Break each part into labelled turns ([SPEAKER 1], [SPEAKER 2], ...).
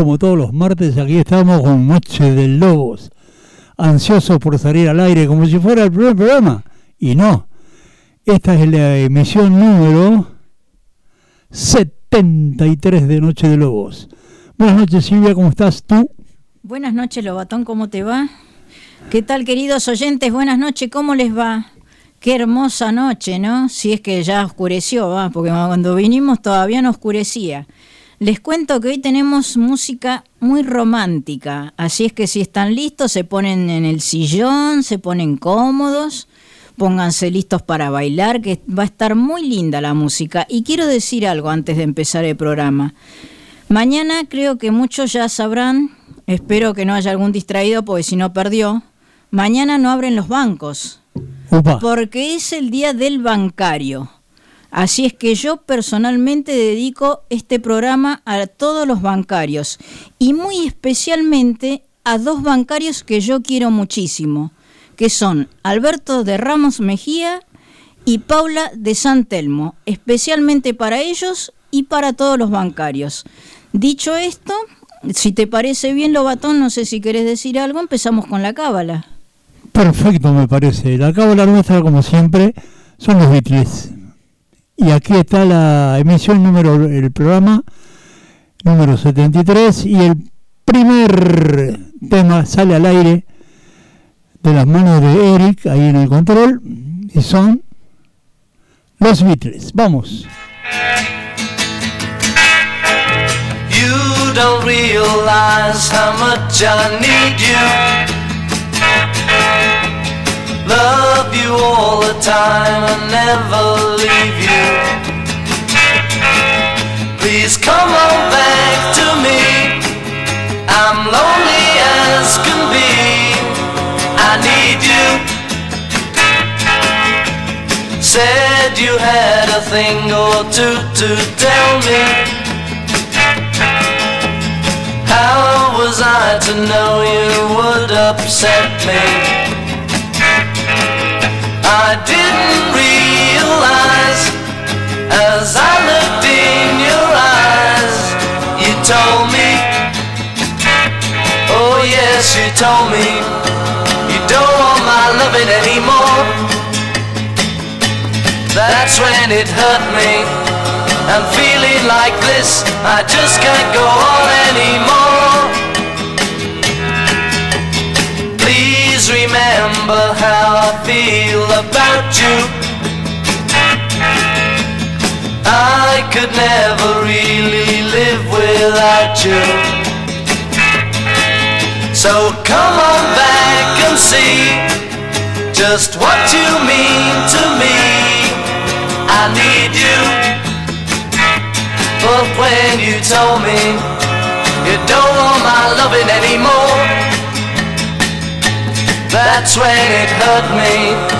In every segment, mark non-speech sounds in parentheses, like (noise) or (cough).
[SPEAKER 1] como todos los martes, aquí estamos con Noche de Lobos, ansiosos por salir al aire como si fuera el primer programa. Y no, esta es la emisión número 73 de Noche de Lobos. Buenas noches Silvia, ¿cómo estás tú?
[SPEAKER 2] Buenas noches Lobatón, ¿cómo te va? ¿Qué tal queridos oyentes? Buenas noches, ¿cómo les va? Qué hermosa noche, ¿no? Si es que ya oscureció, va, porque cuando vinimos todavía no oscurecía. Les cuento que hoy tenemos música muy romántica, así es que si están listos se ponen en el sillón, se ponen cómodos, pónganse listos para bailar, que va a estar muy linda la música. Y quiero decir algo antes de empezar el programa. Mañana creo que muchos ya sabrán, espero que no haya algún distraído, porque si no perdió, mañana no abren los bancos porque es el día del bancario. Así es que yo personalmente dedico este programa a todos los bancarios y muy especialmente a dos bancarios que yo quiero muchísimo, que son Alberto de Ramos Mejía y Paula de San Telmo, especialmente para ellos y para todos los bancarios. Dicho esto, si te parece bien, Lobatón, no sé si querés decir algo, empezamos con la cábala.
[SPEAKER 1] Perfecto, me parece. La cábala nuestra, como siempre, son los Beatles. Y aquí está la emisión número, el programa número 73 y el primer tema sale al aire de las manos de Eric ahí en el control y son los Beatles. Vamos. You don't realize how much I need you. All the time and never leave you. Please come on back to me. I'm lonely as can be. I need you. Said you had a thing or two to tell me. How was I to know you would upset me? I didn't realize as I looked in your eyes. You told me, oh yes, you told me, you don't want my loving anymore. That's when it hurt me. I'm feeling like this, I just can't go on anymore. About you. I could never really live without you. So come on back and see just what you mean to me. I need you. But when you told me you don't want my loving anymore. That's when it hurt me.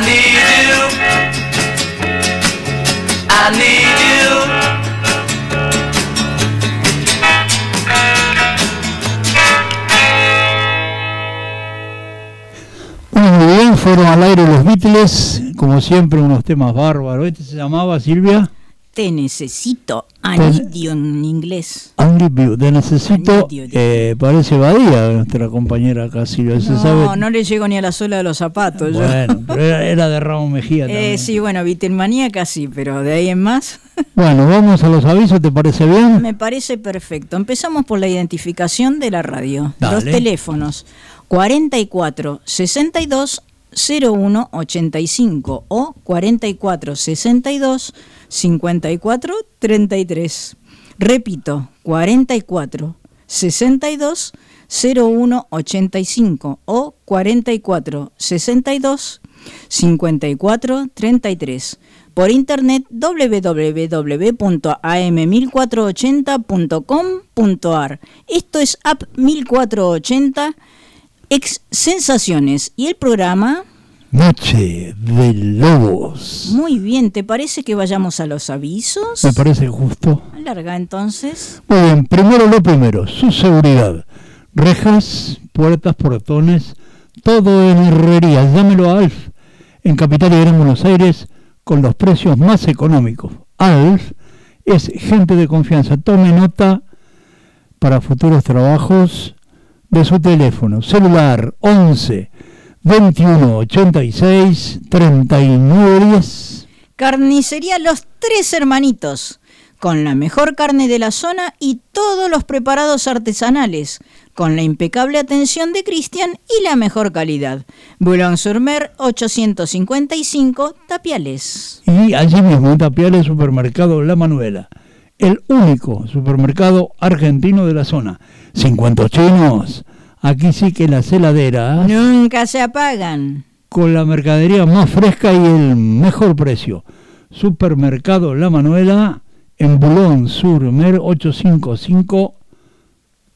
[SPEAKER 1] Need you. I muy bien, fueron al aire los Beatles, como siempre unos temas bárbaros. Este se llamaba Silvia.
[SPEAKER 2] Te necesito, Anidio en inglés.
[SPEAKER 1] Anidio, te necesito, eh, parece Badía, nuestra compañera acá, Silvia.
[SPEAKER 2] No, no le llego ni a la sola de los zapatos.
[SPEAKER 1] Bueno, pero era, de Ramón Mejía eh, también.
[SPEAKER 2] sí, bueno, Vitelmanía casi, pero de ahí en más. (laughs)
[SPEAKER 1] Bueno, vamos a los avisos, ¿te parece bien?
[SPEAKER 2] Me parece perfecto. Empezamos por la identificación de la radio. Los teléfonos 44 62 01 85 o 44 62 54 33. Repito, 44 62 01 85 o 44 62 5433. Por internet www.am1480.com.ar. Esto es App 1480 Ex Sensaciones y el programa
[SPEAKER 3] Noche de Lobos.
[SPEAKER 2] Muy bien, ¿te parece que vayamos a los avisos?
[SPEAKER 3] Me parece justo.
[SPEAKER 2] Larga entonces.
[SPEAKER 3] Muy bien, primero lo primero, su seguridad. Rejas, puertas, portones, todo en herrería. Llámelo a Alf, en Capital y Gran Buenos Aires, con los precios más económicos. Alf es gente de confianza. Tome nota para futuros trabajos de su teléfono. Celular 11 21 86 39 10.
[SPEAKER 2] Carnicería Los Tres Hermanitos, con la mejor carne de la zona y todos los preparados artesanales, con la impecable atención de Cristian y la mejor calidad. Boulogne-sur-Mer 855 Tapiales.
[SPEAKER 3] Y allí mismo Tapiales, supermercado La Manuela, el único supermercado argentino de la zona. 50 chinos Aquí sí que las heladeras...
[SPEAKER 2] Nunca se apagan.
[SPEAKER 3] Con la mercadería más fresca y el mejor precio. Supermercado La Manuela en Bulón Sur Mer 855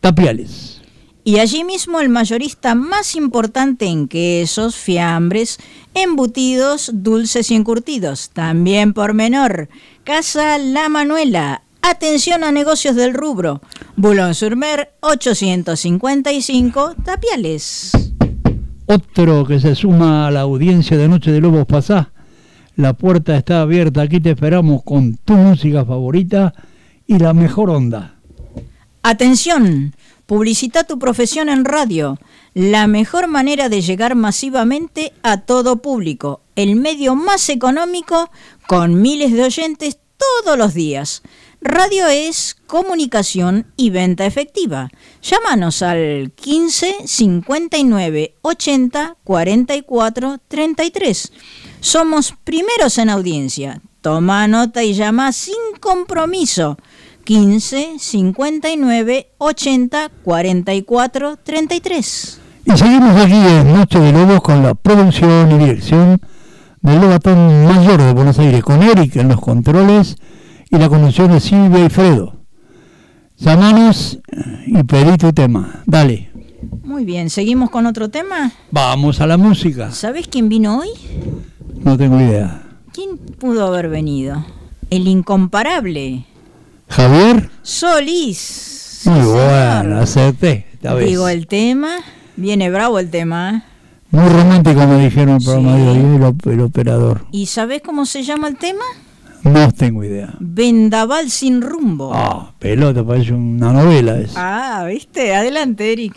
[SPEAKER 3] Tapiales.
[SPEAKER 2] Y allí mismo el mayorista más importante en quesos, fiambres, embutidos, dulces y encurtidos. También por menor. Casa La Manuela, Atención a negocios del rubro. Bulón Surmer 855 Tapiales.
[SPEAKER 3] Otro que se suma a la audiencia de Noche de Lobos Pasá. La puerta está abierta. Aquí te esperamos con tu música favorita y la mejor onda.
[SPEAKER 2] Atención. Publicita tu profesión en radio. La mejor manera de llegar masivamente a todo público. El medio más económico con miles de oyentes todos los días. Radio es comunicación y venta efectiva. Llámanos al 15 59 80 44 33. Somos primeros en audiencia. Toma nota y llama sin compromiso. 15 59 80 44 33.
[SPEAKER 3] Y seguimos aquí en Noche de Lobos con la producción y dirección del Lobatón Mayor de Buenos Aires, con Eric en los controles y la conducción de Silvia y Fredo. Llamanos y pedí tu tema. Dale.
[SPEAKER 2] Muy bien, ¿seguimos con otro tema?
[SPEAKER 3] Vamos a la música.
[SPEAKER 2] ¿Sabes quién vino hoy?
[SPEAKER 3] No tengo idea.
[SPEAKER 2] ¿Quién pudo haber venido? El incomparable.
[SPEAKER 3] ¿Javier?
[SPEAKER 2] Solís.
[SPEAKER 3] Muy bueno, acerté esta vez.
[SPEAKER 2] Digo el tema, viene bravo el tema.
[SPEAKER 3] Muy romántico me dijeron el programa de hoy, el, el operador.
[SPEAKER 2] ¿Y sabes cómo se llama el tema?
[SPEAKER 3] No tengo idea.
[SPEAKER 2] Vendaval sin rumbo.
[SPEAKER 3] Ah, pelota, parece una novela eso.
[SPEAKER 2] Ah, viste, adelante, Eric.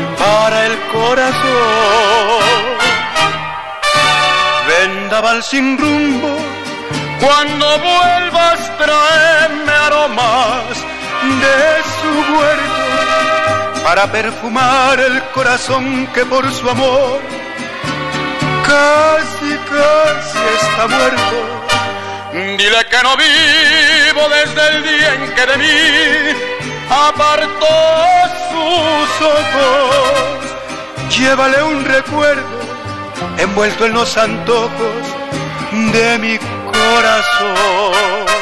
[SPEAKER 4] para el corazón. Vendaval sin rumbo, cuando vuelvas traeme aromas de su huerto para perfumar el corazón que por su amor casi, casi está muerto. Dile que no vivo desde el día en que de mí apartó sus ojos. Llévale un recuerdo envuelto en los antojos de mi corazón.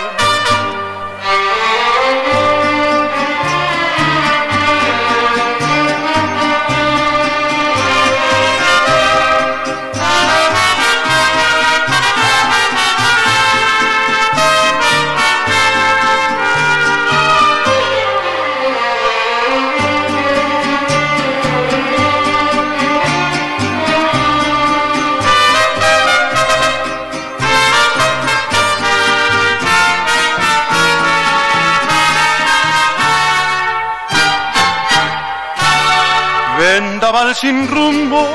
[SPEAKER 4] Sin rumbo.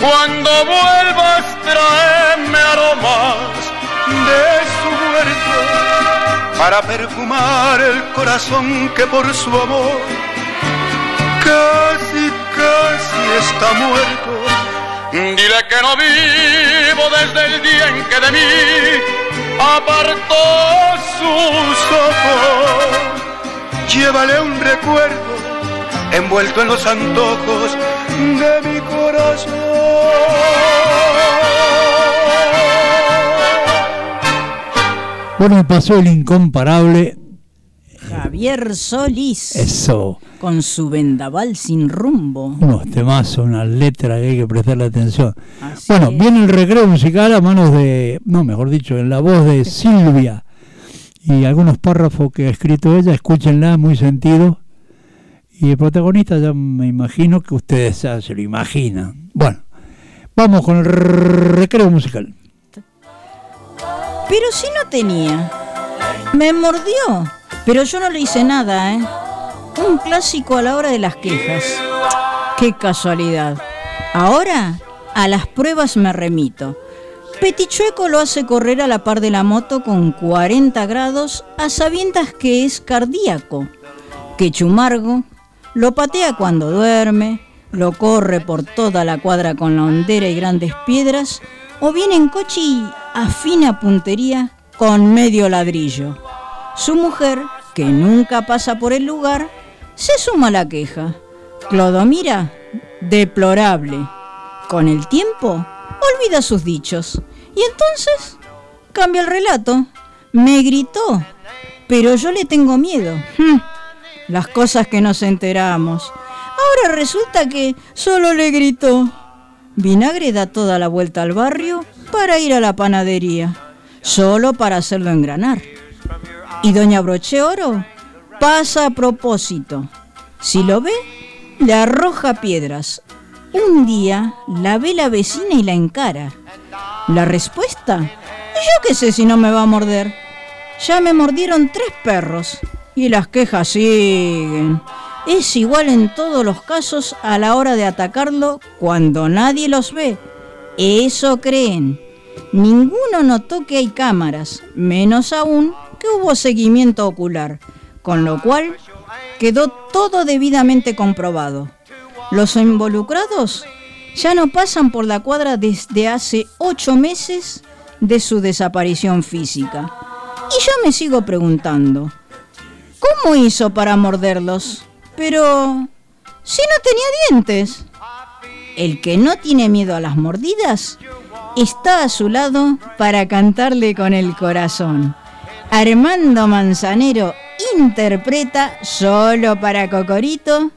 [SPEAKER 4] Cuando vuelvas, tráeme aromas de su huerto para perfumar el corazón que por su amor casi, casi está muerto. Dile que no vivo desde el día en que de mí apartó sus ojos. Llévale un recuerdo envuelto en los antojos de mi corazón.
[SPEAKER 3] Bueno, pasó el incomparable
[SPEAKER 2] Javier Solís.
[SPEAKER 3] Eso.
[SPEAKER 2] Con su vendaval sin rumbo.
[SPEAKER 3] Unos temazos, una letra que hay que prestarle atención. bueno, viene el recreo musical a manos de, no, mejor dicho, en la voz de (laughs) Silvia. Y algunos párrafos que ha escrito ella, escúchenla, muy sentido. Y el protagonista ya me imagino que ustedes se lo imaginan. Bueno, vamos con el recreo musical.
[SPEAKER 2] Pero si no tenía. Me mordió. Pero yo no le hice nada, ¿eh? Un clásico a la hora de las quejas. Qué casualidad. Ahora a las pruebas me remito. Petichueco lo hace correr a la par de la moto con 40 grados a sabiendas que es cardíaco. Que Chumargo lo patea cuando duerme, lo corre por toda la cuadra con la hondera y grandes piedras, o viene en coche y afina puntería con medio ladrillo. Su mujer que nunca pasa por el lugar, se suma la queja. Clodomira, deplorable. Con el tiempo, olvida sus dichos. Y entonces, cambia el relato. Me gritó, pero yo le tengo miedo. Las cosas que nos enteramos. Ahora resulta que solo le gritó. Vinagre da toda la vuelta al barrio para ir a la panadería, solo para hacerlo engranar. Y doña Broche Oro pasa a propósito. Si lo ve, le arroja piedras. Un día la ve la vecina y la encara. La respuesta, yo qué sé si no me va a morder. Ya me mordieron tres perros y las quejas siguen. Es igual en todos los casos a la hora de atacarlo cuando nadie los ve. Eso creen. Ninguno notó que hay cámaras, menos aún que hubo seguimiento ocular, con lo cual quedó todo debidamente comprobado. Los involucrados ya no pasan por la cuadra desde hace ocho meses de su desaparición física. Y yo me sigo preguntando, ¿cómo hizo para morderlos? Pero, si no tenía dientes. El que no tiene miedo a las mordidas está a su lado para cantarle con el corazón. Armando Manzanero interpreta solo para Cocorito,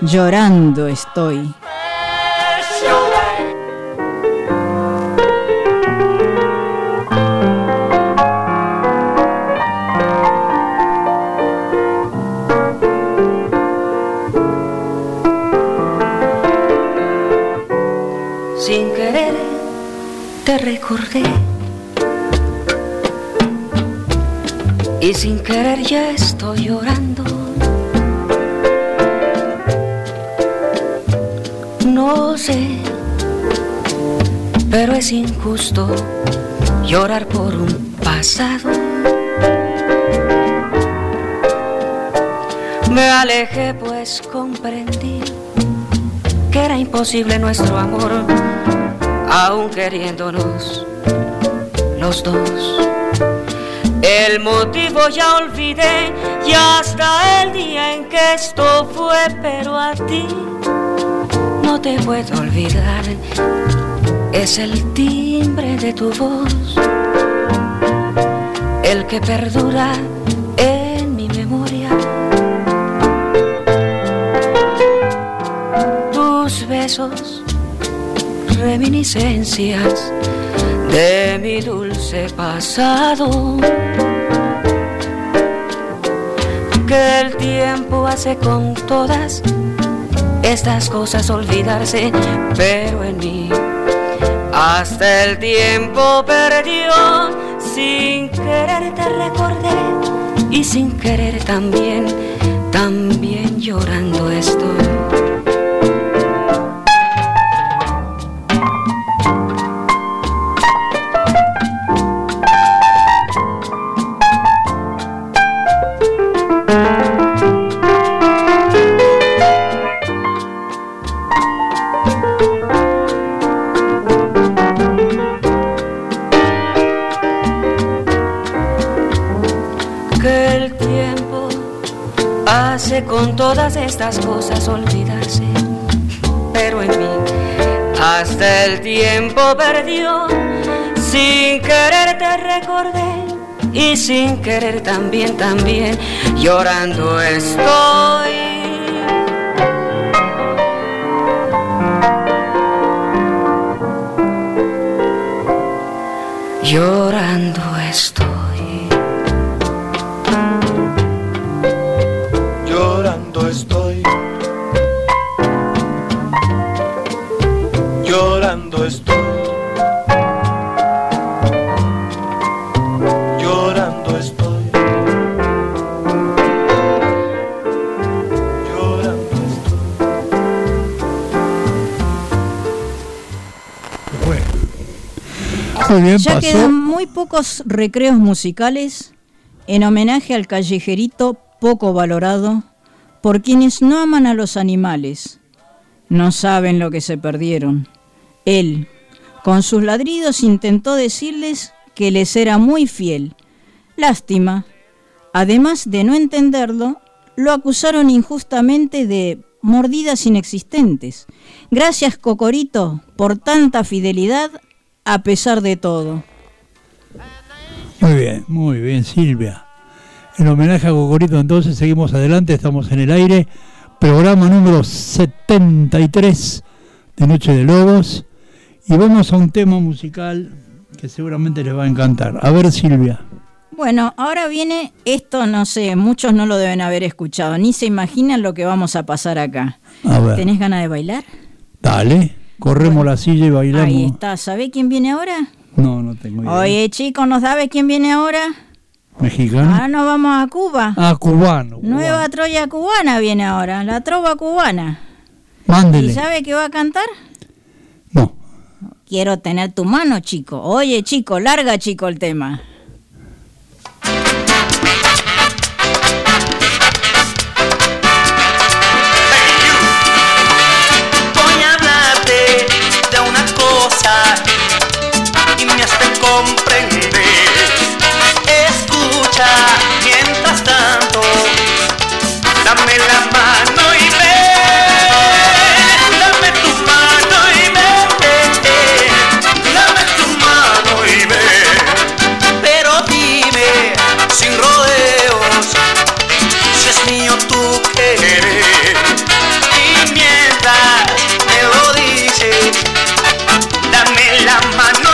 [SPEAKER 2] llorando estoy.
[SPEAKER 5] Recordé y sin querer ya estoy llorando. No sé, pero es injusto llorar por un pasado. Me alejé pues comprendí que era imposible nuestro amor, aún queriéndonos los dos. El motivo ya olvidé y hasta el día en que esto fue, pero a ti no te puedo olvidar. Es el timbre de tu voz, el que perdura en mi memoria. Tus besos, reminiscencias de mi dulce pasado. Que el tiempo hace con todas estas cosas olvidarse, pero en mí hasta el tiempo perdió. Sin querer te recordé y sin querer también, también llorando estoy. Estas cosas olvidarse, pero en mí hasta el tiempo perdió. Sin querer te recordé y sin querer también, también llorando estoy. Llorando
[SPEAKER 2] ya quedan muy pocos recreos musicales en homenaje al callejerito poco valorado por quienes no aman a los animales. No saben lo que se perdieron. Él, con sus ladridos, intentó decirles que les era muy fiel. Lástima. Además de no entenderlo, lo acusaron injustamente de mordidas inexistentes. Gracias, Cocorito, por tanta fidelidad a pesar de todo.
[SPEAKER 3] Muy bien, muy bien, Silvia. En homenaje a Cocorito, entonces seguimos adelante, estamos en el aire. Programa número 73 de Noche de Lobos. Y vamos a un tema musical que seguramente les va a encantar. A ver, Silvia.
[SPEAKER 2] Bueno, ahora viene esto, no sé, muchos no lo deben haber escuchado, ni se imaginan lo que vamos a pasar acá. A ver. ¿Tenés ganas de bailar?
[SPEAKER 3] Dale. Corremos la silla y bailamos.
[SPEAKER 2] Ahí está. ¿Sabe quién viene ahora?
[SPEAKER 3] No, no tengo idea.
[SPEAKER 2] Oye, chicos, ¿no sabe quién viene ahora?
[SPEAKER 3] ¿Mexicano?
[SPEAKER 2] Ahora nos vamos a Cuba.
[SPEAKER 3] Ah, cubano.
[SPEAKER 2] Nueva Troya cubana viene ahora, la trova cubana.
[SPEAKER 3] Mándele.
[SPEAKER 2] ¿Y sabe qué va a cantar?
[SPEAKER 3] No.
[SPEAKER 2] Quiero tener tu mano, chico. Oye, chico, larga, chico, el tema.
[SPEAKER 6] comprendes. Escucha mientras tanto, dame la mano y ve. Dame tu mano y ve. Dame tu mano y ve. Pero dime sin rodeos si es mío tu querer. Y mientras me lo dices, dame la mano.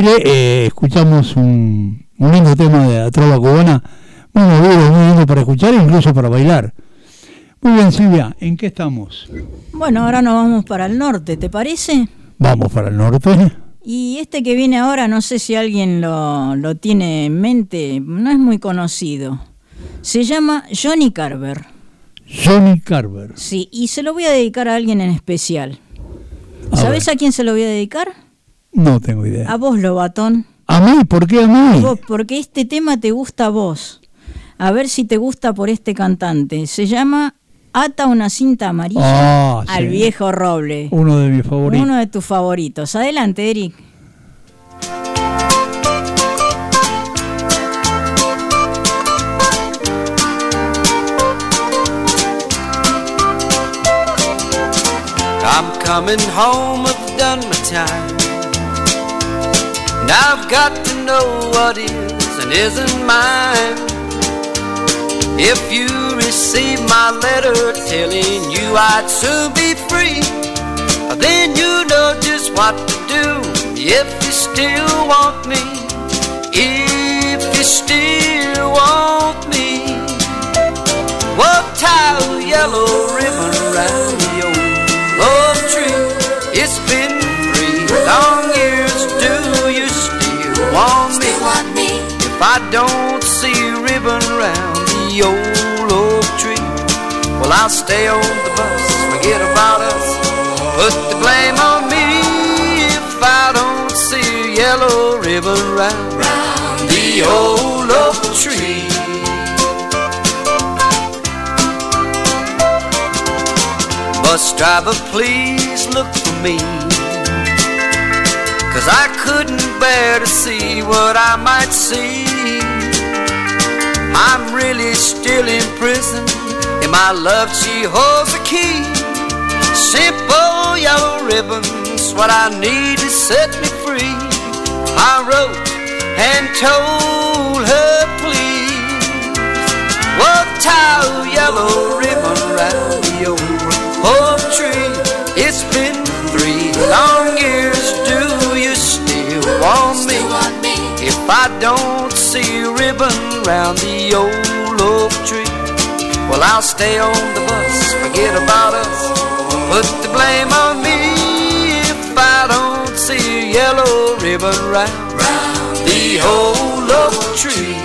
[SPEAKER 3] Aire eh, escuchamos un, un, lindo tema de la trova cubana, muy movido, muy lindo para escuchar e incluso para bailar. Muy bien, Silvia, ¿en qué estamos?
[SPEAKER 2] Bueno, ahora nos vamos para el norte, ¿te parece?
[SPEAKER 3] Vamos para el norte.
[SPEAKER 2] Y este que viene ahora, no sé si alguien lo, lo tiene en mente, no es muy conocido. Se llama Johnny Carver.
[SPEAKER 3] Johnny Carver.
[SPEAKER 2] Sí, y se lo voy a dedicar a alguien en especial. ¿Sabes a quién se lo voy a dedicar?
[SPEAKER 3] No tengo idea.
[SPEAKER 2] A vos, Lobatón.
[SPEAKER 3] ¿A mí? ¿Por qué a mí?
[SPEAKER 2] porque este tema te gusta a vos. A ver si te gusta por este cantante. Se llama Ata una cinta amarilla
[SPEAKER 3] ah,
[SPEAKER 2] al viejo roble.
[SPEAKER 3] Uno de mis favoritos.
[SPEAKER 2] Uno de tus favoritos. Adelante, Eric.
[SPEAKER 7] I'm coming home, I've done my time. Now I've got to know what is and isn't mine. If you receive my letter telling you I'd soon be free, then you know just what to do if you still want me. If you still want me, well, tie a yellow ribbon around the If I don't see a ribbon round the old oak tree, well, I'll stay on the bus. Forget about us. Put the blame on me if I don't see a yellow ribbon round, the old oak tree. Bus driver, please look for me. Cause I couldn't bear to see what I might see. I'm really still in prison, and my love, she holds the key. Simple yellow ribbons, what I need to set me free. I wrote and told her, please. Well, tie yellow ribbon round the old oak tree. It's been three long years. Want me?
[SPEAKER 8] me?
[SPEAKER 7] If I don't see a ribbon round the old oak tree, well, I'll stay on the bus. Forget about us. Put the blame on me if I don't see a yellow ribbon round,
[SPEAKER 8] round
[SPEAKER 7] the old oak tree.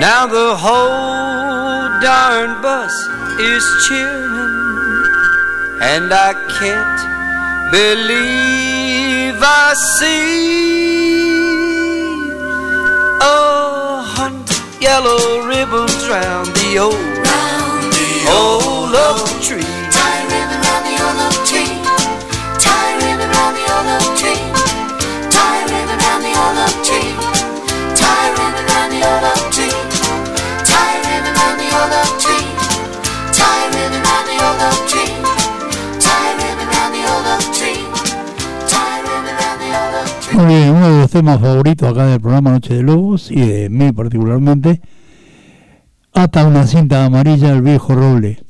[SPEAKER 7] Now the whole darn bus is cheering, and I can't believe I see a hundred yellow ribbons round the old,
[SPEAKER 8] round the
[SPEAKER 7] old oak tree.
[SPEAKER 3] Muy bien, uno de los temas favoritos acá del programa Noche de Lobos y de mí particularmente, Ata una cinta amarilla al viejo roble.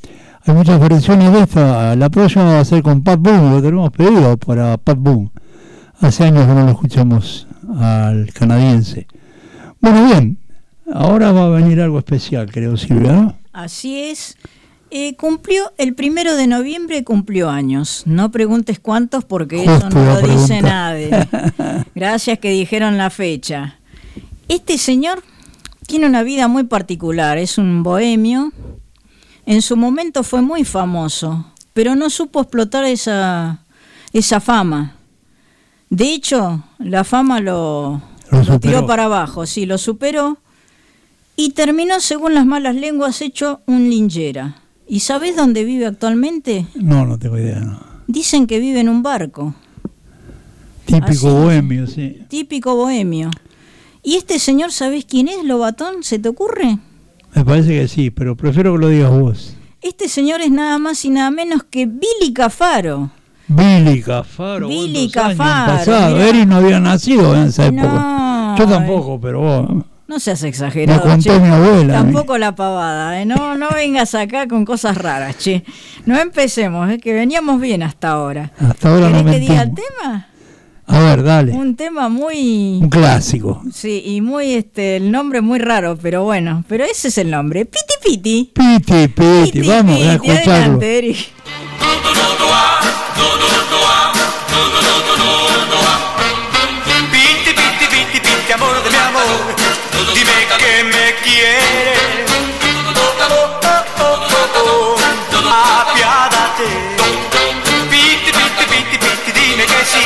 [SPEAKER 3] Hay muchas versiones de esta. La próxima va a ser con Pat Boone, lo tenemos pedido para Pat Boone. Hace años que no lo escuchamos al canadiense. Bueno, bien, ahora va a venir algo especial, creo, Silvia.
[SPEAKER 2] Así es. Eh, cumplió el primero de noviembre cumplió años. No preguntes cuántos porque eso no lo dice nadie. (laughs) Gracias que dijeron la fecha. Este señor tiene una vida muy particular. Es un bohemio. En su momento fue muy famoso, pero no supo explotar esa, esa fama. De hecho, la fama lo,
[SPEAKER 3] Lo
[SPEAKER 2] tiró para abajo, sí, lo superó y terminó, según las malas lenguas, hecho un linchera. ¿Y sabés dónde vive actualmente?
[SPEAKER 3] No, no tengo idea. no.
[SPEAKER 2] Dicen que vive en un barco,
[SPEAKER 3] Típico
[SPEAKER 2] Así.
[SPEAKER 3] bohemio, sí.
[SPEAKER 2] típico bohemio. ¿Y este señor, sabés quién es, Lobatón? ¿Se te ocurre?
[SPEAKER 3] Me parece que sí, pero prefiero que lo digas vos.
[SPEAKER 2] Este señor es nada más y nada menos que Billy Cafaro.
[SPEAKER 3] Billy Cafaro.
[SPEAKER 2] Billy
[SPEAKER 3] ¿cuántos años han
[SPEAKER 2] Cafaro,
[SPEAKER 3] pasado? Eri no había nacido en esa
[SPEAKER 2] No,
[SPEAKER 3] época. Yo tampoco, pero vos.
[SPEAKER 2] No seas exagerado.
[SPEAKER 3] Me contó
[SPEAKER 2] che.
[SPEAKER 3] mi abuela,
[SPEAKER 2] Tampoco la pavada, ¿eh? No, no vengas acá con cosas raras, che. No empecemos, es que veníamos bien hasta ahora.
[SPEAKER 3] Hasta ahora no
[SPEAKER 2] ¿Querés que diga el tema?
[SPEAKER 3] A ver, dale.
[SPEAKER 2] Un tema muy...
[SPEAKER 3] Un clásico.
[SPEAKER 2] Sí, y muy, este, el nombre muy raro, pero bueno, pero ese es el nombre. Piti Piti.
[SPEAKER 3] Piti, piti,
[SPEAKER 2] Piti,
[SPEAKER 3] vamos a
[SPEAKER 2] Piti,
[SPEAKER 3] escucharlo.
[SPEAKER 2] adelante, Eric.
[SPEAKER 9] Piti, piti, piti, piti, amor de mi amor, dime que me quieres. Oh, oh, oh, apiádate. Piti, piti, piti, piti, dime que sí,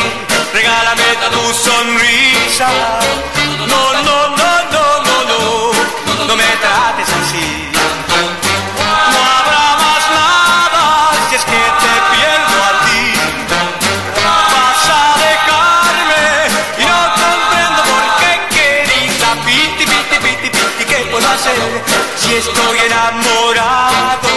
[SPEAKER 9] regálame tu sonrisa. No, no, no, estoy enamorado?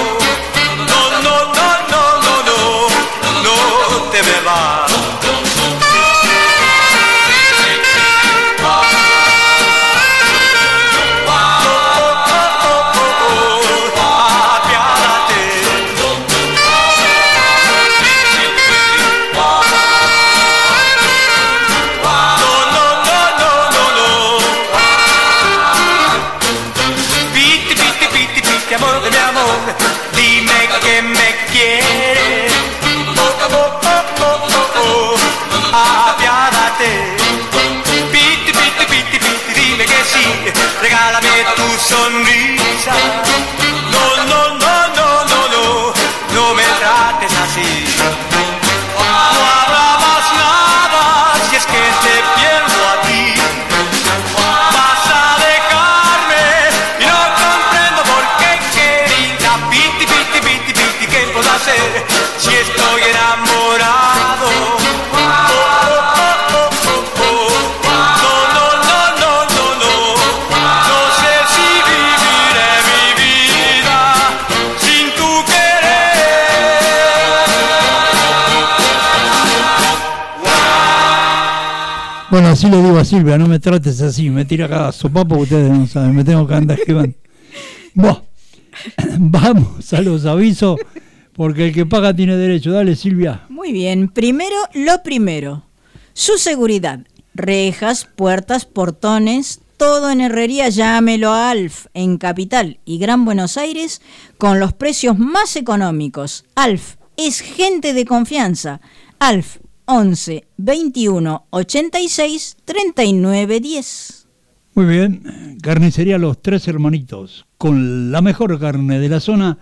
[SPEAKER 3] Así le digo a Silvia, no me trates así, me tira cada sopapo que ustedes no saben, me tengo que andar esquivando. (coughs) Vamos a los avisos, porque el que paga tiene derecho. Dale, Silvia.
[SPEAKER 2] Muy bien, primero lo primero. Su seguridad. Rejas, puertas, portones, todo en herrería, llámelo a Alf en Capital y Gran Buenos Aires con los precios más económicos. Alf es gente de confianza. Alf 11 21 86 39 10.
[SPEAKER 3] Muy bien, carnicería Los Tres Hermanitos, con la mejor carne de la zona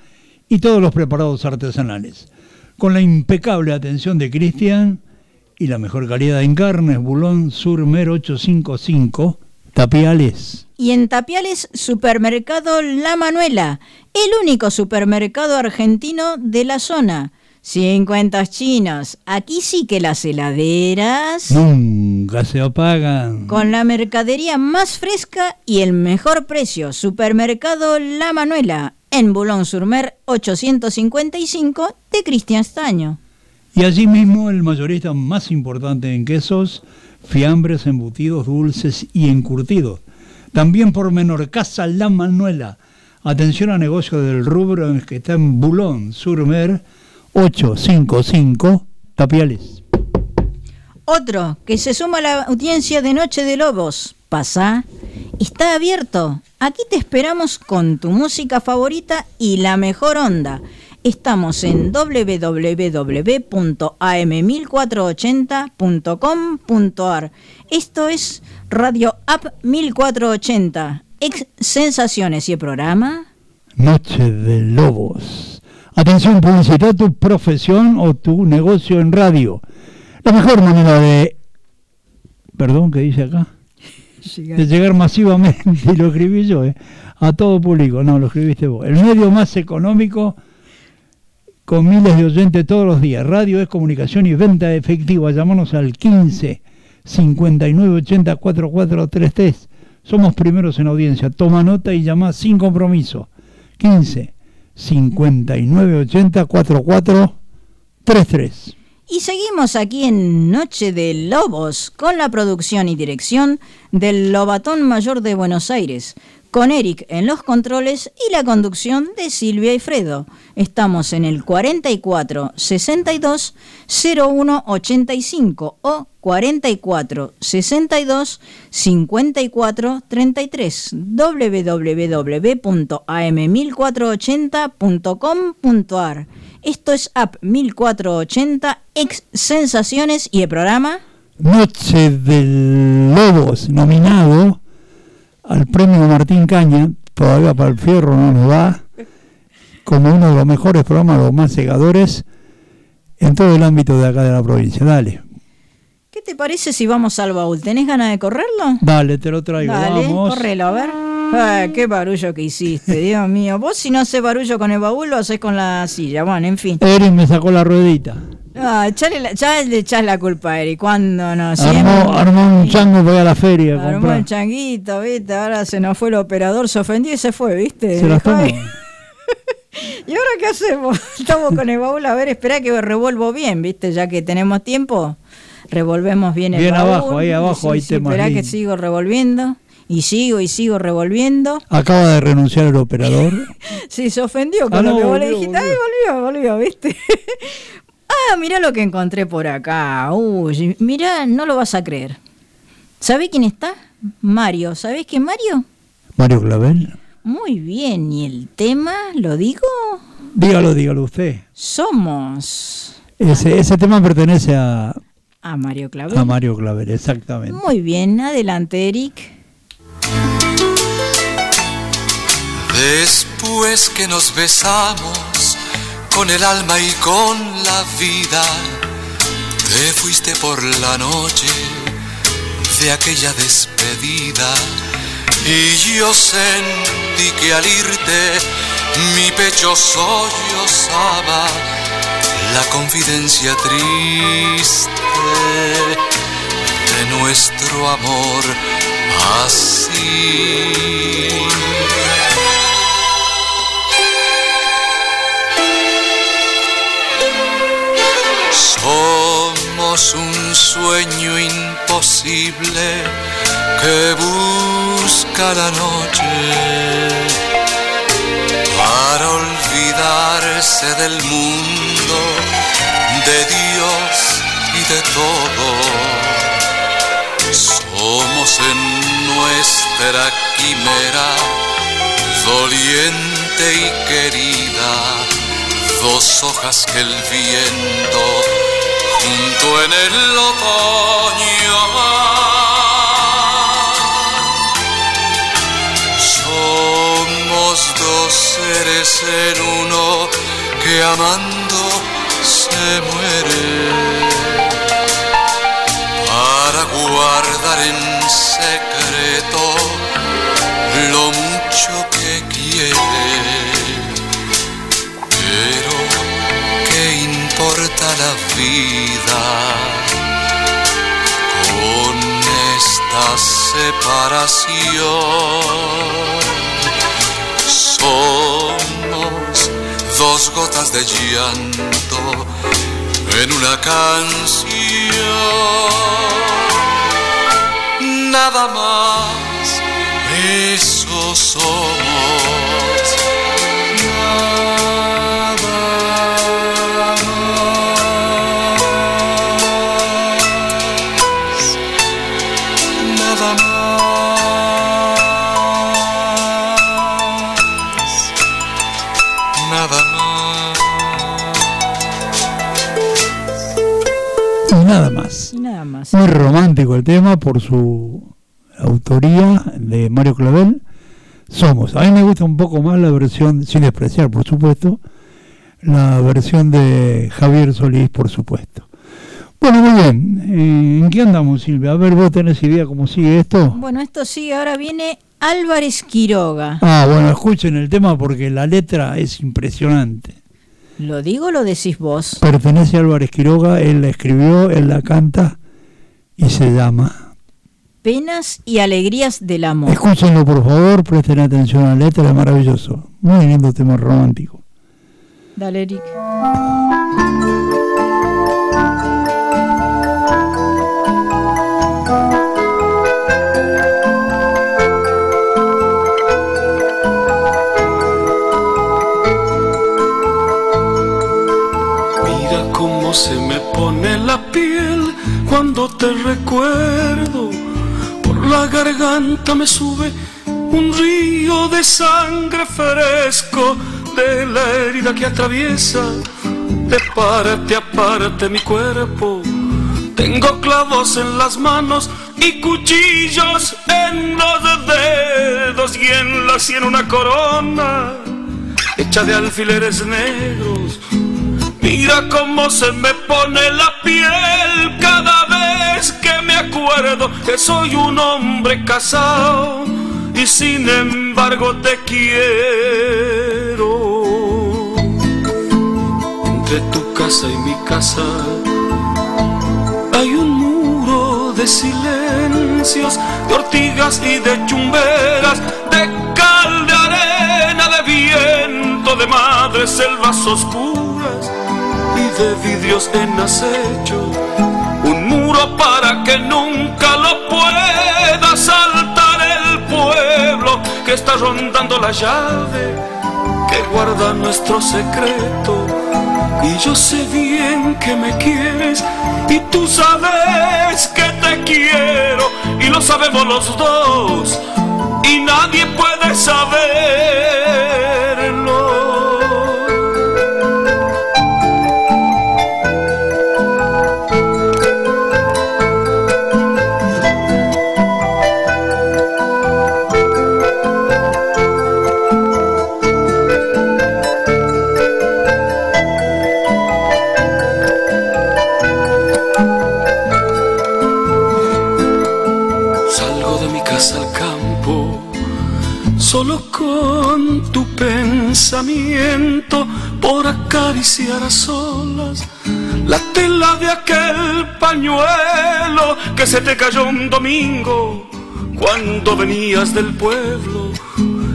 [SPEAKER 3] y todos los preparados artesanales. Con la impecable atención de Cristian y la mejor calidad en carnes, Bulón Surmer 855, Tapiales.
[SPEAKER 2] Y en Tapiales, Supermercado La Manuela, el único supermercado argentino de la zona. 50 chinos, aquí sí que las heladeras...
[SPEAKER 3] Nunca se apagan.
[SPEAKER 2] Con la mercadería más fresca y el mejor precio. Supermercado La Manuela, en Boulogne sur Mer 855 de Cristian Staño.
[SPEAKER 3] Y allí mismo el mayorista más importante en quesos, fiambres, embutidos, dulces y encurtidos. También por menor Casa La Manuela. Atención a negocio del rubro en que está en Boulogne sur Mer 855 Tapiales.
[SPEAKER 2] Otro que se suma a la audiencia de Noche de Lobos. Pasá. Está abierto. Aquí te esperamos con tu música favorita y la mejor onda. Estamos en www.am1480.com.ar. Esto es Radio App 1480. Ex sensaciones y el programa.
[SPEAKER 3] Noche de Lobos. Atención, publicita tu profesión o tu negocio en radio. La mejor manera de... Perdón, ¿qué dice acá? De llegar masivamente, y (laughs) lo escribí yo, ¿eh? a todo público. No, lo escribiste vos. El medio más económico con miles de oyentes todos los días. Radio es comunicación y venta efectiva. Llámanos al 15 59 80 4433. Somos primeros en audiencia. Toma nota y llama sin compromiso. 15 59 80 4433.
[SPEAKER 2] Y seguimos aquí en Noche de Lobos con la producción y dirección del Lobatón Mayor de Buenos Aires, con Eric en los controles y la conducción de Silvia y Fredo. Estamos en el 44 62 01 85 o 44 62 54 33 www.am1480.com.ar Esto es App 1480 ex Sensaciones y el programa
[SPEAKER 3] Noche de Lobos, nominado al premio Martín Caña, todavía para el fierro no nos da, como uno de los mejores programas, los más segadores en todo el ámbito de acá de la provincia. Dale,
[SPEAKER 2] ¿Qué te parece si vamos al baúl? ¿Tenés ganas de correrlo?
[SPEAKER 3] dale, te lo traigo,
[SPEAKER 2] Dale,
[SPEAKER 3] vamos.
[SPEAKER 2] correlo, a ver. Ah, qué barullo que hiciste, Dios mío. Vos si no haces barullo con el baúl, lo haces con la silla. Bueno, en fin.
[SPEAKER 3] Eric me sacó la ruedita.
[SPEAKER 2] Ah, la- ya le echás la culpa a Eric. ¿Cuándo no?
[SPEAKER 3] Armó, armó un chango para ir a la feria
[SPEAKER 2] Armó
[SPEAKER 3] comprar.
[SPEAKER 2] el changuito, ¿viste? Ahora se nos fue el operador, se ofendió y se fue, ¿viste?
[SPEAKER 3] Se las tomó.
[SPEAKER 2] ahí. ¿Y ahora qué hacemos? (laughs) Estamos con el baúl. A ver, espera que revuelvo bien, ¿viste? Ya que tenemos tiempo, revolvemos bien el
[SPEAKER 3] Bien
[SPEAKER 2] baúl.
[SPEAKER 3] abajo, ahí abajo hay temas
[SPEAKER 2] Espera que sigo revolviendo. Y sigo y sigo revolviendo.
[SPEAKER 3] Acaba de renunciar el operador. (laughs)
[SPEAKER 2] Sí, se ofendió
[SPEAKER 3] Ah,
[SPEAKER 2] con lo
[SPEAKER 3] no,
[SPEAKER 2] que vos le
[SPEAKER 3] volvió,
[SPEAKER 2] dijiste. Ay, volvió, volvió, ¿viste? (laughs) ah, mirá lo que encontré por acá. Uy, mirá, no lo vas a creer. ¿Sabés quién está? Mario. ¿Sabés quién Mario?
[SPEAKER 3] Mario Clavel.
[SPEAKER 2] Muy bien. ¿Y el tema, lo digo?
[SPEAKER 3] Dígalo, dígalo usted.
[SPEAKER 2] Somos
[SPEAKER 3] Ese, ese tema pertenece a,
[SPEAKER 2] a Mario Clavel.
[SPEAKER 3] a Mario Clavel, exactamente.
[SPEAKER 2] Muy bien, adelante, Eric.
[SPEAKER 10] Después que nos besamos con el alma y con la vida, te fuiste por la noche de aquella despedida y yo sentí que al irte mi pecho sollozaba la confidencia triste de nuestro amor así. Somos un sueño imposible que busca la noche para olvidarse del mundo, de Dios y de todo. Somos en nuestra quimera doliente y querida, dos hojas que el viento junto en el otoño Somos dos seres en uno que amando se muere para guardar en secreto lo mucho que quiere. La vida con esta separación? Somos dos gotas de llanto en una canción. Nada más, eso somos.
[SPEAKER 3] Muy romántico el tema por su autoría de Mario Clavel. Somos. A mí me gusta un poco más la versión, sin despreciar, por supuesto, la versión de Javier Solís, por supuesto. Bueno, muy bien. Eh, ¿En qué andamos, Silvia? A ver, vos tenés idea cómo sigue esto.
[SPEAKER 2] Bueno, esto sí, ahora viene Álvarez Quiroga.
[SPEAKER 3] Ah, bueno, escuchen el tema porque la letra es impresionante.
[SPEAKER 2] ¿Lo digo o lo decís vos?
[SPEAKER 3] Pertenece a Álvarez Quiroga, él la escribió, él la canta y se llama.
[SPEAKER 2] Penas y alegrías del amor.
[SPEAKER 3] Escúchenlo por favor, presten atención a la letra, es maravilloso. Muy lindo tema romántico.
[SPEAKER 2] Dale, Eric.
[SPEAKER 11] Recuerdo. Por la garganta me sube un río de sangre fresco de la herida que atraviesa de parte a parte mi cuerpo. Tengo clavos en las manos y cuchillos en los dedos y en la sien una corona hecha de alfileres negros. Mira cómo se me pone la piel cada vez que me acuerdo que soy un hombre casado y sin embargo te quiero. Entre tu casa y mi casa hay un muro de silencios, de ortigas y de chumberas, de cal, de arena, de viento, de madres selvas oscuras y de vidrios en acecho. Muro para que nunca lo pueda saltar el pueblo que está rondando la llave que guarda nuestro secreto. Y yo sé bien que me quieres y tú sabes que te quiero y lo sabemos los dos y nadie puede saberlo. Por acariciar a solas la tela de aquel pañuelo que se te cayó un domingo cuando venías del pueblo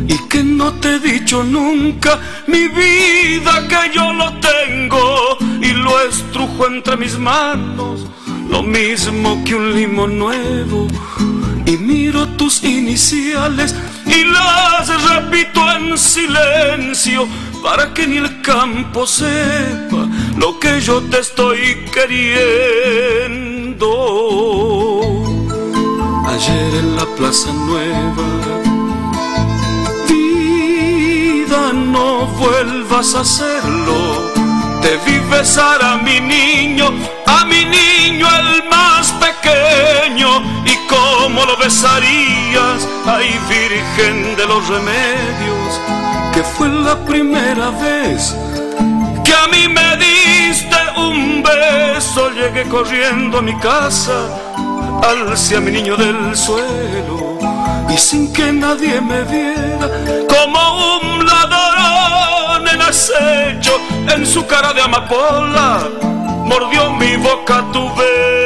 [SPEAKER 11] y que no te he dicho nunca mi vida que yo lo tengo y lo estrujo entre mis manos lo mismo que un limón nuevo. Y miro tus iniciales y las repito en silencio para que ni el campo sepa lo que yo te estoy queriendo. Ayer en la Plaza Nueva, vida, no vuelvas a hacerlo. Te vi besar a mi niño, a mi niño el más pequeño, cómo lo besarías, ay Virgen de los Remedios, que fue la primera vez que a mí me diste un beso, llegué corriendo a mi casa, alcé a mi niño del suelo, y sin que nadie me viera, como un ladrón en acecho, en su cara de amapola, mordió mi boca tu beso.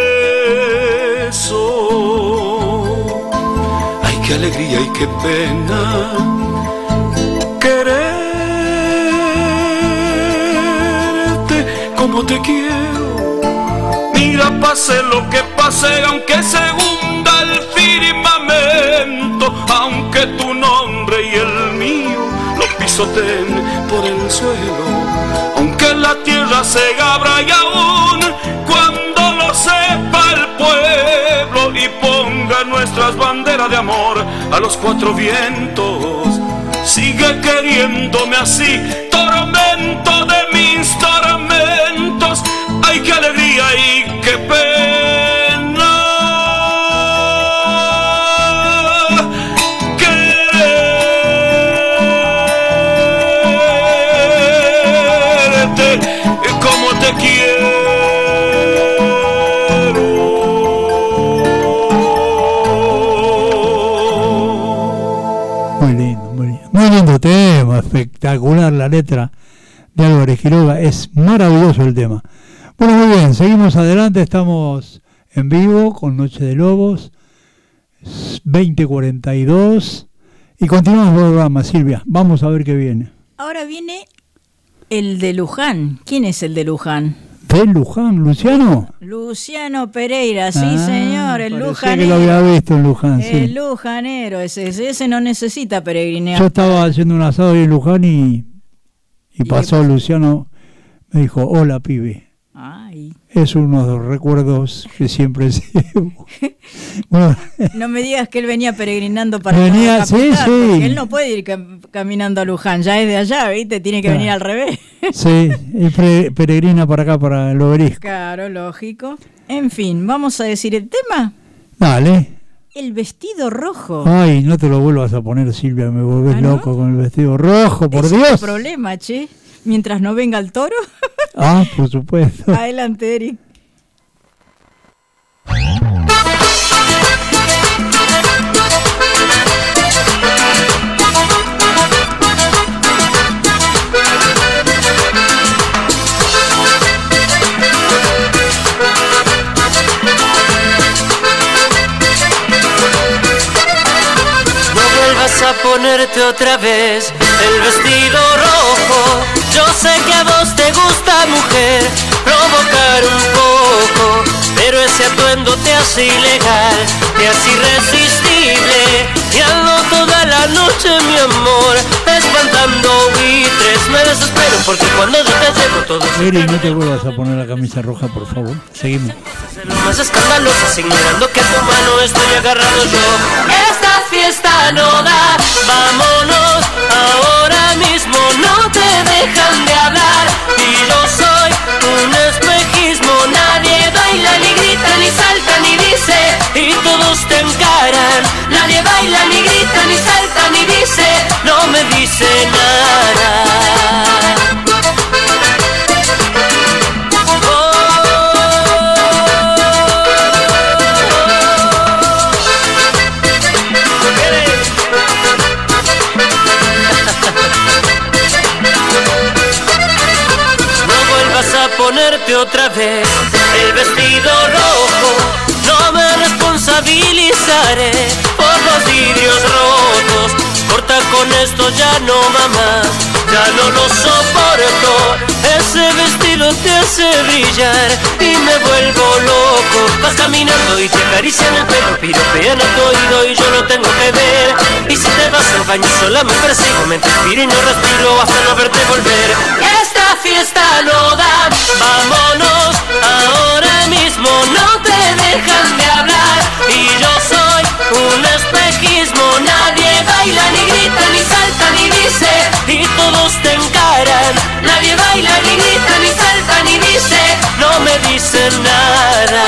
[SPEAKER 11] Alegría y qué pena quererte como te quiero. Mira, pase lo que pase, aunque se hunda el firmamento, aunque tu nombre y el mío lo pisoteen por el suelo, aunque la tierra se abra y aún cuando lo sepa el pueblo y ponga nuestras banderas de amor a los cuatro vientos, sigue queriéndome así, tormento
[SPEAKER 3] espectacular la letra de Álvarez Quiroga. Es maravilloso el tema. Bueno, muy bien, seguimos adelante, estamos en vivo con Noche de Lobos, 2042. Y continuamos el programa, Silvia. Vamos a ver qué viene.
[SPEAKER 2] Ahora viene el de Luján. ¿Quién es el de Luján?
[SPEAKER 3] ¿De Luján, Luciano?
[SPEAKER 2] Luciano Pereira, sí
[SPEAKER 3] Ah,
[SPEAKER 2] señor, el
[SPEAKER 3] parecía que lo había
[SPEAKER 2] lujanero.
[SPEAKER 3] visto en Luján, sí.
[SPEAKER 2] El lujanero, ese, ese, ese no necesita peregrinear.
[SPEAKER 3] Yo estaba haciendo un asado ahí en Luján y, y pasó Luciano, me dijo, hola pibe.
[SPEAKER 2] Ay,
[SPEAKER 3] Es uno de los recuerdos que siempre (laughs) llevo. Bueno,
[SPEAKER 2] no me digas que él venía peregrinando para
[SPEAKER 3] Venía, sí, sí.
[SPEAKER 2] él no puede ir cam- caminando a Luján, ya es de allá, ¿viste? Tiene que
[SPEAKER 3] Claro.
[SPEAKER 2] venir al revés.
[SPEAKER 3] sí, pre- peregrina para acá, para el obelisco.
[SPEAKER 2] Claro, lógico. En fin, vamos a decir el tema.
[SPEAKER 3] Dale.
[SPEAKER 2] El vestido rojo.
[SPEAKER 3] Ay, no te lo vuelvas a poner, Silvia, me volvés
[SPEAKER 2] ¿Ah, no?
[SPEAKER 3] loco con el vestido rojo, por
[SPEAKER 2] es
[SPEAKER 3] Dios.
[SPEAKER 2] problema, che. Mientras no venga el toro. (laughs)
[SPEAKER 3] Ah, por supuesto.
[SPEAKER 2] Adelante, Eric.
[SPEAKER 12] No vuelvas a ponerte otra vez el vestido sé que a vos te gusta, mujer, provocar un poco. Pero ese atuendo te hace ilegal, te hace irresistible. Y ando toda la noche, mi amor, espantando buitres. Me desespero porque cuando yo te llevo todo
[SPEAKER 3] Eri, no te vuelvas a poner la camisa roja, por favor. Seguimos.
[SPEAKER 12] Más escandalosas ignorando que a tu mano estoy agarrado yo. Esta fiesta no da, vámonos ahora mismo No te dejan de hablar. Y yo soy un espejismo Nadie baila, ni grita, ni salta, ni dice Y todos te encaran. Nadie baila, ni grita, ni salta, ni dice No me dice nada otra vez el vestido rojo. No me responsabilizaré por los vidrios rotos. Corta con esto ya no mamá, ya no lo soporto. Ese vestido te hace brillar y me vuelvo loco. Vas caminando y te acarician el pelo, piropean a tu oído y yo lo tengo que ver. Y si te vas al baño sola me persigo, me respiro y no respiro hasta no verte volver. Esta fiesta no da, vámonos ahora mismo, no te dejan de hablar. Y yo soy un espejismo, nadie baila, ni grita, ni salta, ni dice, y todos te encaran. Nadie baila, ni grita, ni salta, ni dice, no me dicen nada.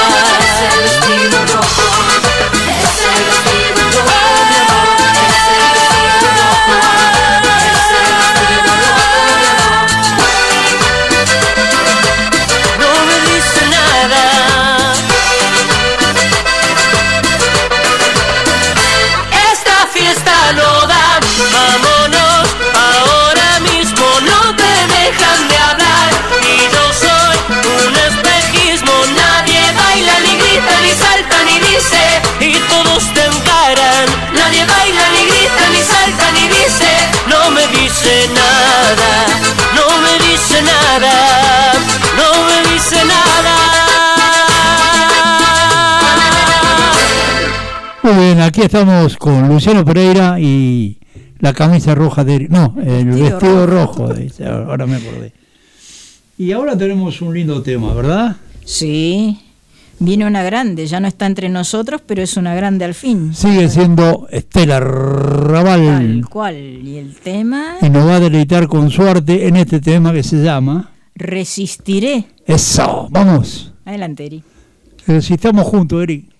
[SPEAKER 3] Aquí estamos con Luciano Pereira y la camisa roja de... No, el
[SPEAKER 2] Vestido
[SPEAKER 3] vestido rojo, ahora me acordé. Y ahora tenemos un lindo tema, ¿verdad?
[SPEAKER 2] Sí. Viene una grande, ya no está entre nosotros, pero es una grande al fin.
[SPEAKER 3] Sigue siendo Estela Raval
[SPEAKER 2] Tal cual. Y el tema,
[SPEAKER 3] y nos va a deleitar con su arte en este tema que se llama...
[SPEAKER 2] resistiré.
[SPEAKER 3] Eso, vamos.
[SPEAKER 2] Adelante, Eri.
[SPEAKER 3] Si estamos juntos, Eric.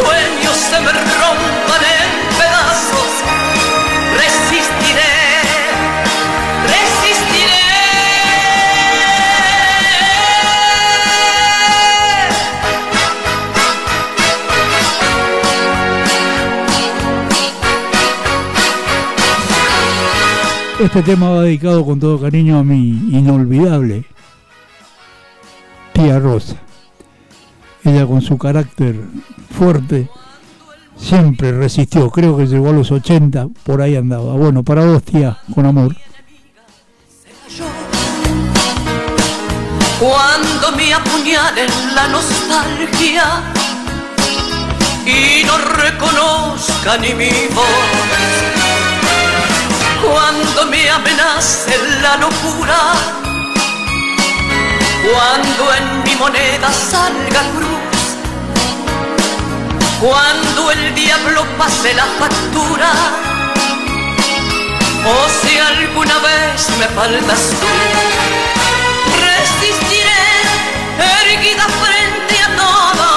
[SPEAKER 13] sueños se me rompan en pedazos, resistiré. Resistiré.
[SPEAKER 3] Este tema va dedicado con todo cariño a mi inolvidable tía Rosa. Ella con su carácter fuerte siempre resistió, creo que llegó a los 80, por ahí andaba. Bueno, para vos tía, con amor.
[SPEAKER 13] Cuando me apuñalen la nostalgia y no reconozca ni mi voz. Cuando me amenace la locura. Cuando en mi moneda salga cruz. Cuando el diablo pase la factura. O si alguna vez me faltas tú resistiré, erguida frente a todo.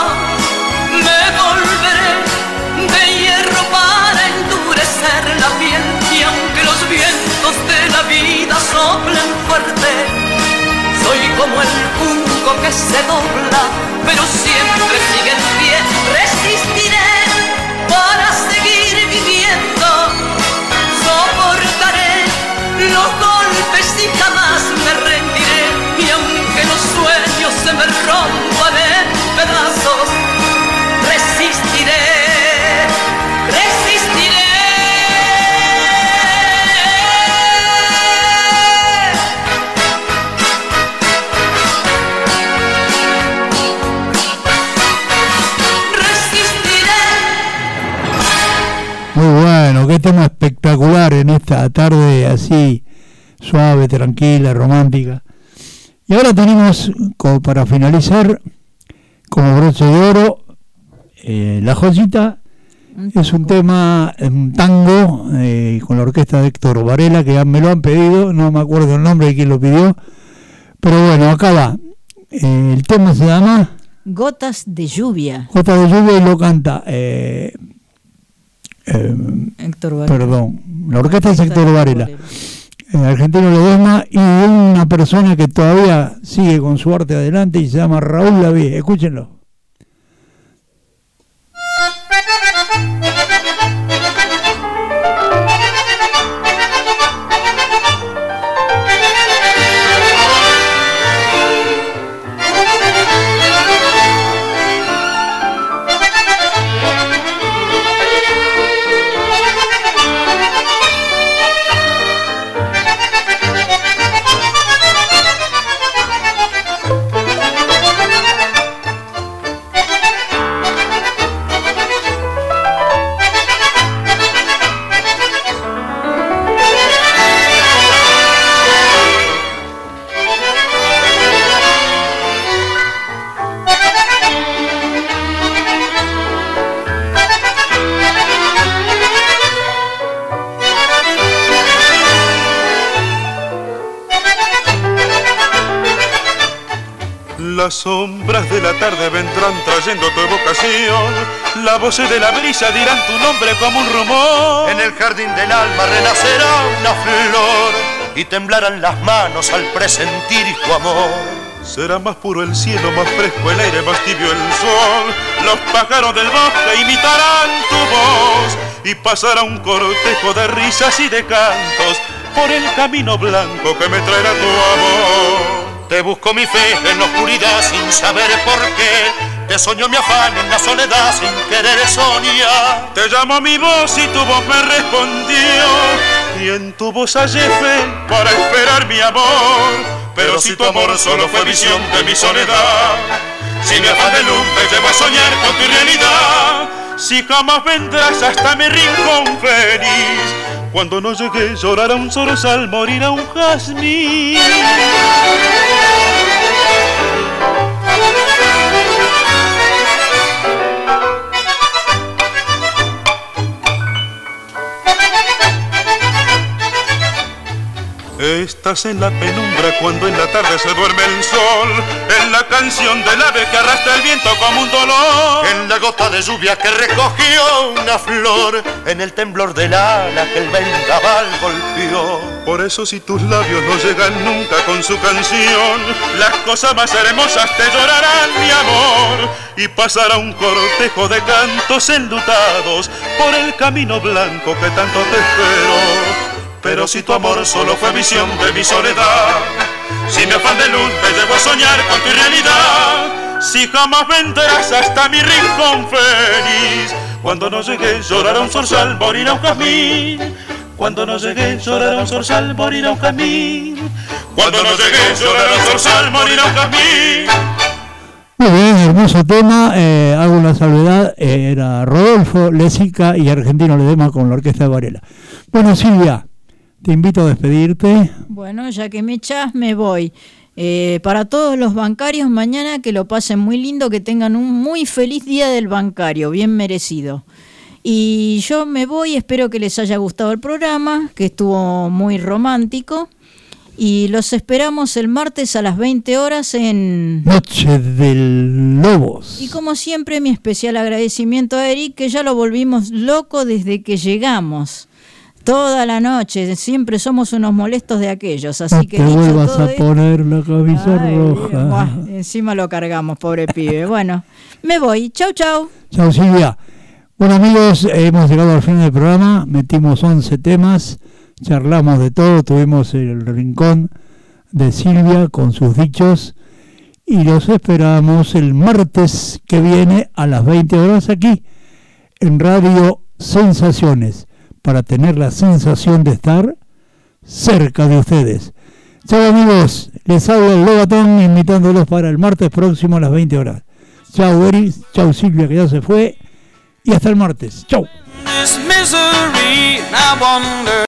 [SPEAKER 13] Me volveré de hierro para endurecer la piel. Y aunque los vientos de la vida soplen fuerte, soy como el junco que se dobla, pero siempre sigue en pie. Los golpes y jamás me rendiré. Y aunque los sueños se me rompan en pedazos, resistiré, resistiré.
[SPEAKER 3] Muy bueno, qué tema esta tarde así suave, tranquila, romántica. Y ahora tenemos, como para finalizar, como broche de oro, eh, La Joyita. Es un tema, es un tango eh, con la orquesta de Héctor Varela, que me lo han pedido, no me acuerdo el nombre de quien lo pidió. Pero bueno, acá va. Eh, el tema se llama
[SPEAKER 2] Gotas de lluvia,
[SPEAKER 3] Jota de Lluvia y lo canta. Eh,
[SPEAKER 2] Héctor Varela.
[SPEAKER 3] perdón, la orquesta es Héctor Varela. eh, argentino Ledesma y una persona que todavía sigue con su arte adelante y se llama Raúl Lavie. Escúchenlo.
[SPEAKER 4] Las sombras de la tarde vendrán trayendo tu evocación. La voz de la brisa dirán tu nombre como un rumor.
[SPEAKER 14] En el jardín del alma renacerá una flor y temblarán las manos al presentir tu amor.
[SPEAKER 4] Será más puro el cielo, más fresco el aire, más tibio el sol. Los pájaros del bosque imitarán tu voz y pasará un cortejo de risas y de cantos por el camino blanco que me traerá tu amor.
[SPEAKER 14] Te busco mi fe en la oscuridad sin saber por qué. Te soñó mi afán en la soledad sin querer soñar.
[SPEAKER 4] Te llamó mi voz y tu voz me respondió. Y en tu voz hallé fe para esperar mi amor.
[SPEAKER 14] Pero si tu amor solo fue visión de mi soledad, si mi afán de luz te a soñar con tu realidad, si jamás vendrás hasta mi rincón feliz, cuando no llegué llorará un zorzal, morirá un jazmín. Estás en la penumbra cuando en la tarde se duerme el sol, en la canción del ave que arrastra el viento como un dolor,
[SPEAKER 4] En la gota de lluvia que recogió una flor, en el temblor del ala que el vendaval golpeó.
[SPEAKER 14] Por eso si tus labios no llegan nunca con su canción, las cosas más hermosas te llorarán, mi amor, y pasará un cortejo de cantos enlutados por el camino blanco que tanto te espero. Pero si tu amor solo fue visión de mi soledad, si mi afán de luz me llevó a soñar con tu realidad, si jamás vendrás hasta mi rincón feliz, cuando no llegué llorará un zorzal, morirá un jazmín. Cuando no llegué llorará un zorzal, morirá un jazmín. Cuando no llegué llorará un zorzal, morirá un jazmín.
[SPEAKER 3] Muy bien, hermoso tema. eh, hago una salvedad. eh, era Rodolfo Lesica y Argentino Ledema con la Orquesta de Varela. Bueno, Silvia, te invito a despedirte.
[SPEAKER 2] Bueno, ya que me echas, me voy. Eh, para todos los bancarios, mañana que lo pasen muy lindo, que tengan un muy feliz día del bancario, bien merecido. Y yo me voy, espero que les haya gustado el programa, que estuvo muy romántico. Y los esperamos el martes a las 20 horas en...
[SPEAKER 3] Noche del Lobos.
[SPEAKER 2] Y como siempre, mi especial agradecimiento a Eric, que ya lo volvimos loco desde que llegamos. Toda la noche, siempre somos unos molestos de aquellos, así
[SPEAKER 3] no
[SPEAKER 2] que
[SPEAKER 3] te vuelvas
[SPEAKER 2] todo
[SPEAKER 3] a
[SPEAKER 2] esto-
[SPEAKER 3] poner la camisa
[SPEAKER 2] Ay,
[SPEAKER 3] roja.
[SPEAKER 2] buah, encima lo cargamos, pobre pibe. (laughs) Bueno, me voy. Chau, chau.
[SPEAKER 3] Chao Silvia. Bueno amigos, hemos llegado al fin del programa, metimos 11 temas, charlamos de todo, tuvimos el rincón de Silvia con sus dichos y los esperamos el martes que viene a las 20 horas aquí en Radio Sensaciones para tener la sensación de estar cerca de ustedes. Chao amigos, les habla el Lobatón invitándolos para el martes próximo a las 20 horas. Chao Eri, chao Silvia que ya se fue y hasta el martes. Chao.